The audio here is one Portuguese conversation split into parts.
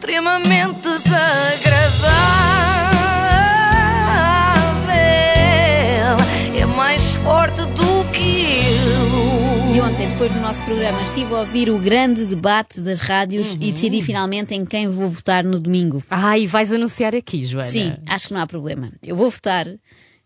extremamente desagradável. É mais forte do que eu. E ontem, depois do nosso programa, estive a ouvir o grande debate das rádios e decidi finalmente em quem vou votar no domingo. Ah, e vais anunciar aqui, Joana. Sim, acho que não há problema. Eu vou votar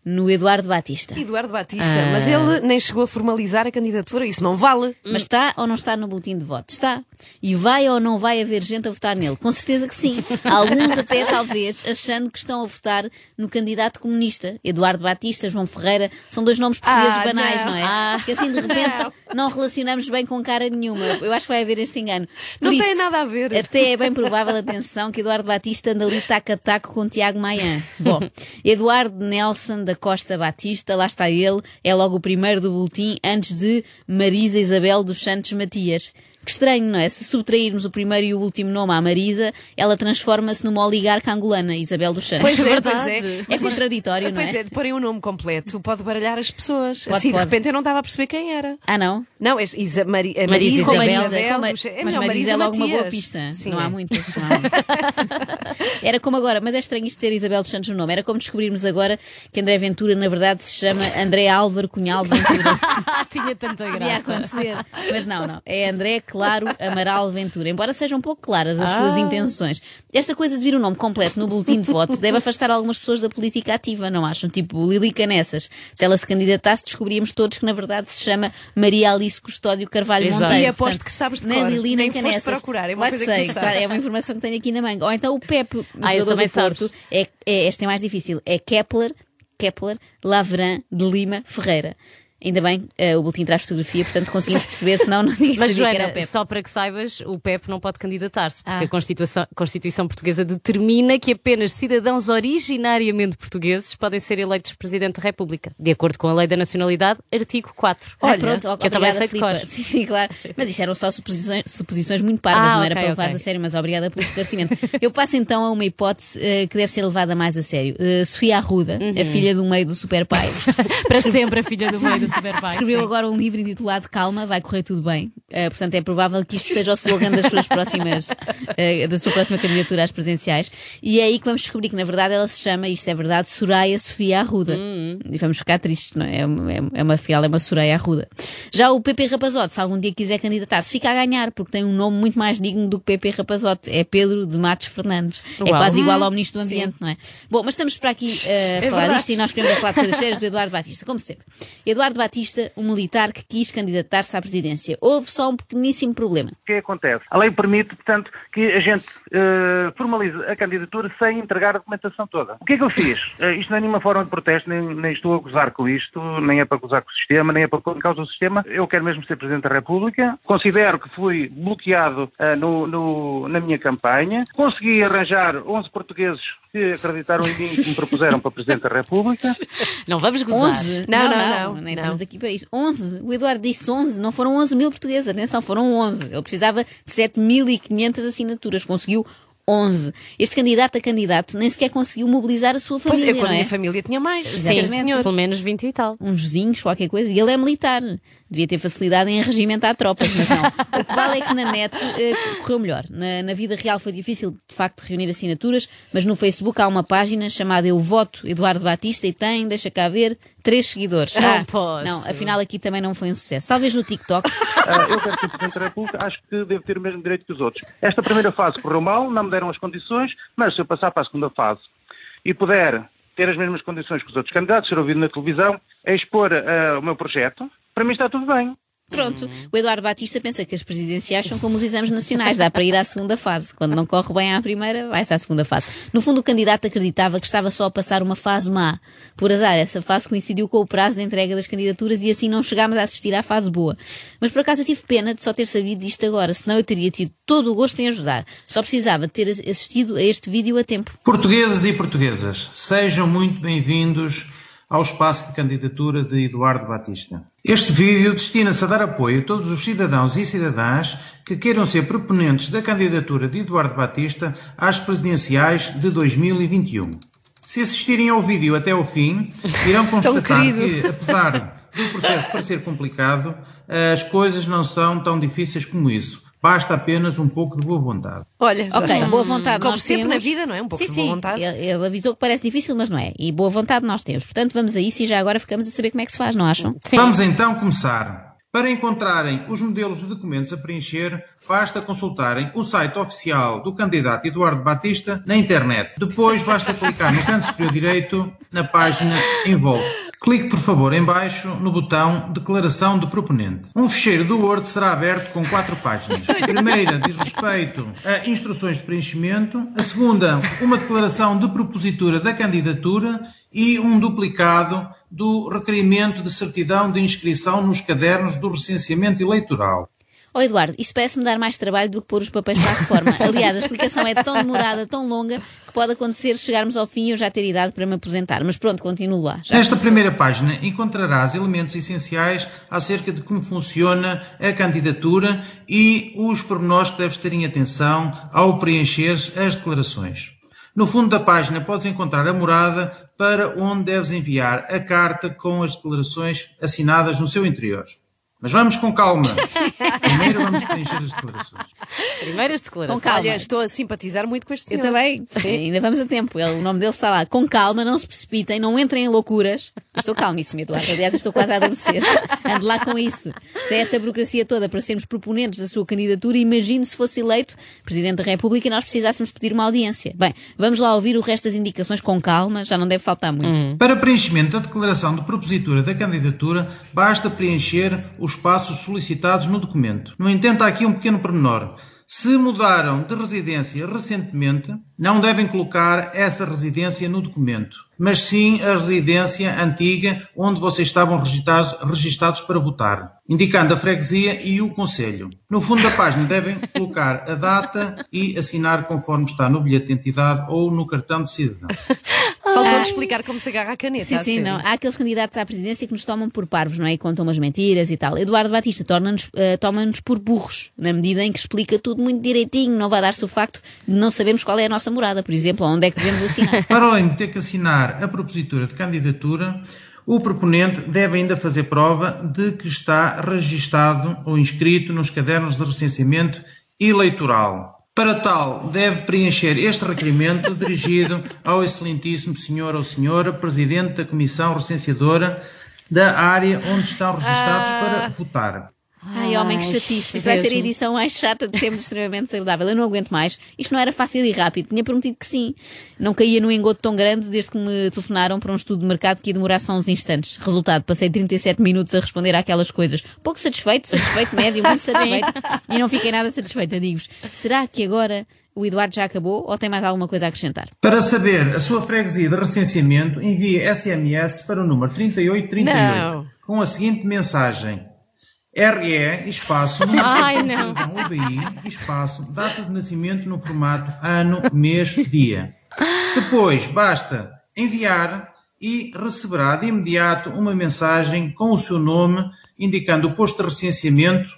no Eduardo Batista. Eduardo Batista, mas ele nem chegou a formalizar a candidatura, isso não vale. Mas está ou não está no boletim de voto? Está. E vai ou não vai haver gente a votar nele? Com certeza que sim. Alguns até, talvez, achando que estão a votar no candidato comunista. Eduardo Batista, João Ferreira, são dois nomes portugueses Ah, banais, não. não, é? Que assim, de repente, não relacionamos bem com cara nenhuma. Eu acho que vai haver este engano. Por Não isso, tem nada a ver. Até é bem provável, atenção, que Eduardo Batista anda ali taco a taco com Tiago Maia. Bom, Eduardo Nelson da Costa Batista, lá está ele, é logo o primeiro do boletim antes de Marisa Isabel dos Santos Matias. Que estranho, não é? Se subtrairmos o primeiro e o último nome à Marisa, ela transforma-se numa oligarca angolana, Isabel dos Santos. Pois é, verdade. pois é. É contraditório, não Pois é? é, de porem o nome completo pode baralhar as pessoas. Pode, assim, pode. de repente eu não estava a perceber quem era. Ah, não? Não, é Isa, Mari, é Marisa Marisa, Isabel. Marisa, Ma- é mas melhor, Marisa é logo uma boa pista. Sim, não é. há muitas. não há muitas. Era como agora, mas é estranho isto ter Isabel dos Santos no nome. Era como descobrirmos agora que André Ventura, na verdade, se chama André Álvaro Cunhal Ventura. Tinha tanta Podia graça. acontecer. Mas não, não. É André Claro Amaral Ventura. Embora sejam um pouco claras as suas intenções. Esta coisa de vir o nome completo no boletim de voto deve afastar algumas pessoas da política ativa, não acham? Tipo Lili Canessas. Se ela se candidatasse, descobríamos todos que na verdade se chama Maria Alice Custódio Carvalho Exato. Monteiro. E aposto Portanto, que sabes de nem cor. Lili, nem, Nem Canessas. procurar, é uma Claro coisa que que sei, claro, é uma informação que tenho aqui na manga. Ou então o Pepe, o Ah, jogador do Porto, é, é, este é mais difícil. É Kepler, Kepler Lavran de Lima Ferreira. Ainda bem, eh, o boletim traz fotografia, portanto conseguimos perceber, senão não ninguém Mas, sabia que era o Joana, Pepe. só para que saibas, o PEP não pode candidatar-se, porque Ah. a Constituição, Constituição Portuguesa determina que apenas cidadãos originariamente portugueses podem ser eleitos Presidente da República, de acordo com a Lei da Nacionalidade, artigo 4. Ah, Olha, pronto, que eu obrigada, também sei de cor. Sim, sim, claro. Mas isto eram só suposições, suposições muito parvas, Ah, não era para levar ok. a sério, mas obrigada pelo esclarecimento. Eu passo então a uma hipótese eh, que deve ser levada mais a sério. Eh, Sofia Arruda, Uhum. a filha do meio do Super Pai, Para sempre a filha do meio do Escreveu sim. agora um livro intitulado Calma, vai correr tudo bem. Eh, portanto, é provável que isto seja o slogan das suas próximas, eh, da sua próxima candidatura às presidenciais. E é aí que vamos descobrir que, na verdade, ela se chama, isto é verdade, Soraya Sofia Arruda. E vamos ficar tristes, não é? É uma, é uma fiel, é uma Soraya Arruda. Já o PP Rapazote, se algum dia quiser candidatar-se, fica a ganhar, porque tem um nome muito mais digno do que PP Rapazote. É Pedro de Matos Fernandes. É Uau. quase igual ao Ministro do Ambiente, não é? Bom, mas estamos para aqui eh, a falar verdade. disto e nós queremos falar de coisas sérias do Eduardo Batista, como sempre. Eduardo Batista, um militar que quis candidatar-se à presidência. Houve só um pequeníssimo problema. O que é que acontece? A lei permite, portanto, que a gente eh, formalize a candidatura sem entregar a documentação toda. O que é que eu fiz? Eh, isto não é nenhuma forma de protesto, nem, nem estou a gozar com isto, nem é para gozar com o sistema, nem é para pôr em causa o sistema. Eu quero mesmo ser Presidente da República. Considero que fui bloqueado eh, no- no- na minha campanha. Consegui arranjar 11 portugueses que acreditaram em mim e que me propuseram para Presidente da República. Não vamos gozar. 11? Não, não, não, Nem não. estamos aqui para isto. 11. O Eduardo disse 11. Não foram 11 mil portugueses. Atenção, foram 11. Ele precisava de 7.500 assinaturas. Conseguiu 11. Este candidato a candidato nem sequer conseguiu mobilizar a sua Pois família, eu, com a não é? minha família tinha mais. Sim, Sim, senhor. pelo menos 20 e tal. uns vizinhos, qualquer coisa, e ele é militar. Devia ter facilidade em arregimentar tropas, mas não. O que vale é que na net eh, correu melhor. Na, na vida real foi difícil, de facto, reunir assinaturas, mas no Facebook há uma página chamada Eu Voto Eduardo Batista e tem, deixa cá ver, três seguidores. Não posso. Não, afinal aqui também não foi um sucesso. Talvez no TikTok. Ah, eu quero ser Presidente da República, acho que devo ter o mesmo direito que os outros. Esta primeira fase correu mal, não me deram as condições, mas se eu passar para a segunda fase e puder ter as mesmas condições que os outros candidatos, ser ouvido na televisão, a expor ah, o meu projeto, para mim está tudo bem. Pronto, o Eduardo Batista pensa que as presidenciais são como os exames nacionais, dá para ir à segunda fase. Quando não corre bem à primeira, vai-se à segunda fase. No fundo, o candidato acreditava que estava só a passar uma fase má. Por azar, essa fase coincidiu com o prazo de entrega das candidaturas e assim não chegámos a assistir à fase boa. Mas por acaso eu tive pena de só ter sabido disto agora, senão eu teria tido todo o gosto em ajudar. Só precisava de ter assistido a este vídeo a tempo. Portugueses e portuguesas, sejam muito bem-vindos ao espaço de candidatura de Eduardo Batista. Este vídeo destina-se a dar apoio a todos os cidadãos e cidadãs que queiram ser proponentes da candidatura de Eduardo Batista às presidenciais de 2021. Se assistirem ao vídeo até ao fim, irão constatar que, apesar do processo parecer complicado, as coisas não são tão difíceis como isso. basta apenas um pouco de boa vontade. Olha, já Ok, está. boa vontade Como nós sempre temos. na vida, não é? Um pouco sim, de boa sim. vontade. Ele, ele avisou que parece difícil, mas não é. E boa vontade nós temos. Portanto, vamos a isso e já agora ficamos a saber como é que se faz, não acham? Sim. Vamos então começar. Para encontrarem os modelos de documentos a preencher, basta consultarem o site oficial do candidato Eduardo Batista na internet. Depois basta clicar no canto superior direito na página em volta. Clique, por favor, em baixo no botão Declaração de Proponente. Um fecheiro do Word será aberto com quatro páginas. A primeira diz respeito a instruções de preenchimento. A segunda, uma declaração de propositura da candidatura e um duplicado do requerimento de certidão de inscrição nos cadernos do recenseamento eleitoral. Ó Eduardo, isto parece-me dar mais trabalho do que pôr os papéis para a reforma. Aliás, a explicação é tão demorada, tão longa, que pode acontecer chegarmos ao fim e eu já ter idade para me aposentar. Mas pronto, continuo lá. Já Nesta primeira página encontrarás elementos essenciais acerca de como funciona a candidatura e os pormenores que deves ter em atenção ao preencher as declarações. No fundo da página podes encontrar a morada para onde deves enviar a carta com as declarações assinadas no seu interior. Mas vamos com calma. Primeiro vamos preencher as declarações. Primeiras Com declarações. calma. Olha, estou a simpatizar muito com este Eu senhor. também. Sim, ainda vamos a tempo. Ele- o nome dele está lá. Com calma, não se precipitem, não entrem em loucuras. Eu estou calmíssima, Eduardo. Aliás, eu estou quase a adormecer. Ande lá com isso. Se é esta burocracia toda para sermos proponentes da sua candidatura, imagine se fosse eleito Presidente da República e nós precisássemos pedir uma audiência. Bem, vamos lá ouvir o resto das indicações com calma, já não deve faltar muito. Para preenchimento da declaração de propositura da candidatura, basta preencher os passos solicitados no documento. No entanto, há aqui um pequeno pormenor. Se mudaram de residência recentemente, não devem colocar essa residência no documento, mas sim a residência antiga onde vocês estavam registados, registados para votar, indicando a freguesia e o conselho. No fundo da página devem colocar a data e assinar conforme está no bilhete de identidade ou no cartão de cidadão. Faltou-lhe explicar como se agarra a caneta. Sim, sim, não. Há aqueles candidatos à presidência que nos tomam por parvos, não é? E contam umas mentiras e tal. Eduardo Batista torna-nos, eh, toma-nos por burros, na medida em que explica tudo muito direitinho. Não vai dar-se o facto de não sabermos qual é a nossa morada, por exemplo, onde é que devemos assinar. Para além de ter que assinar a propositura de candidatura, o proponente deve ainda fazer prova de que está registado ou inscrito nos cadernos de recenseamento eleitoral. Para tal, deve preencher este requerimento dirigido ao excelentíssimo senhor ou senhora Presidente da Comissão Recenseadora da área onde estão registados para votar. Ai, homem, que chatice. Isto vai ser a edição mais chata de sempre, extremamente desagradável. Eu não aguento mais. Isto não era fácil e rápido. Tinha prometido que sim. Não caía num engodo tão grande desde que me telefonaram para um estudo de mercado que ia demorar só uns instantes. Resultado, passei 37 minutos a responder àquelas coisas. Pouco satisfeito, satisfeito, médio, muito satisfeito. E não fiquei nada satisfeita, digo-vos. Será que agora o Eduardo já acabou ou tem mais alguma coisa a acrescentar? Para saber a sua freguesia de recenseamento, envie SMS para o número 3838 Não. com a seguinte mensagem. RE, espaço, Ai, não. UBI, espaço, data de nascimento no formato ano, mês, dia. Depois, basta enviar e receberá de imediato uma mensagem com o seu nome, indicando o posto de recenseamento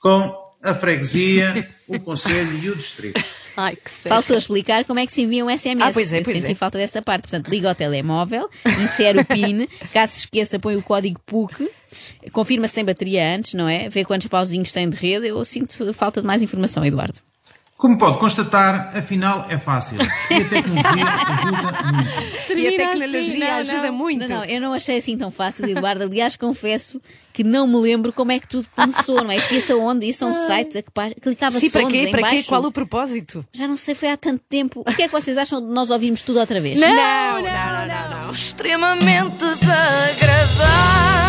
com a freguesia, o conselho e o distrito. Ai, que sério. Faltou explicar como é que se envia um SMS. Ah, pois é, Eu pois senti é. falta dessa parte. Portanto, liga ao telemóvel, insere o PIN, caso se esqueça, põe o código PUC, confirma se tem bateria antes, não é? Vê quantos pauzinhos tem de rede. Eu sinto falta de mais informação, Eduardo. Como pode constatar, afinal é fácil. E a tecnologia ajuda muito. E a Termina tecnologia assim, não, ajuda não. muito. Não, não, eu não achei assim tão fácil, Eduardo. Aliás, confesso que não me lembro como é que tudo começou, não é? Que isso aonde? Isso é um site, a que clicava-se Sim, para onde? quê? Para quê? Qual o propósito? Já não sei, foi há tanto tempo. O que é que vocês acham de nós ouvirmos tudo outra vez? não, não, não, não. não. Extremamente desagradável.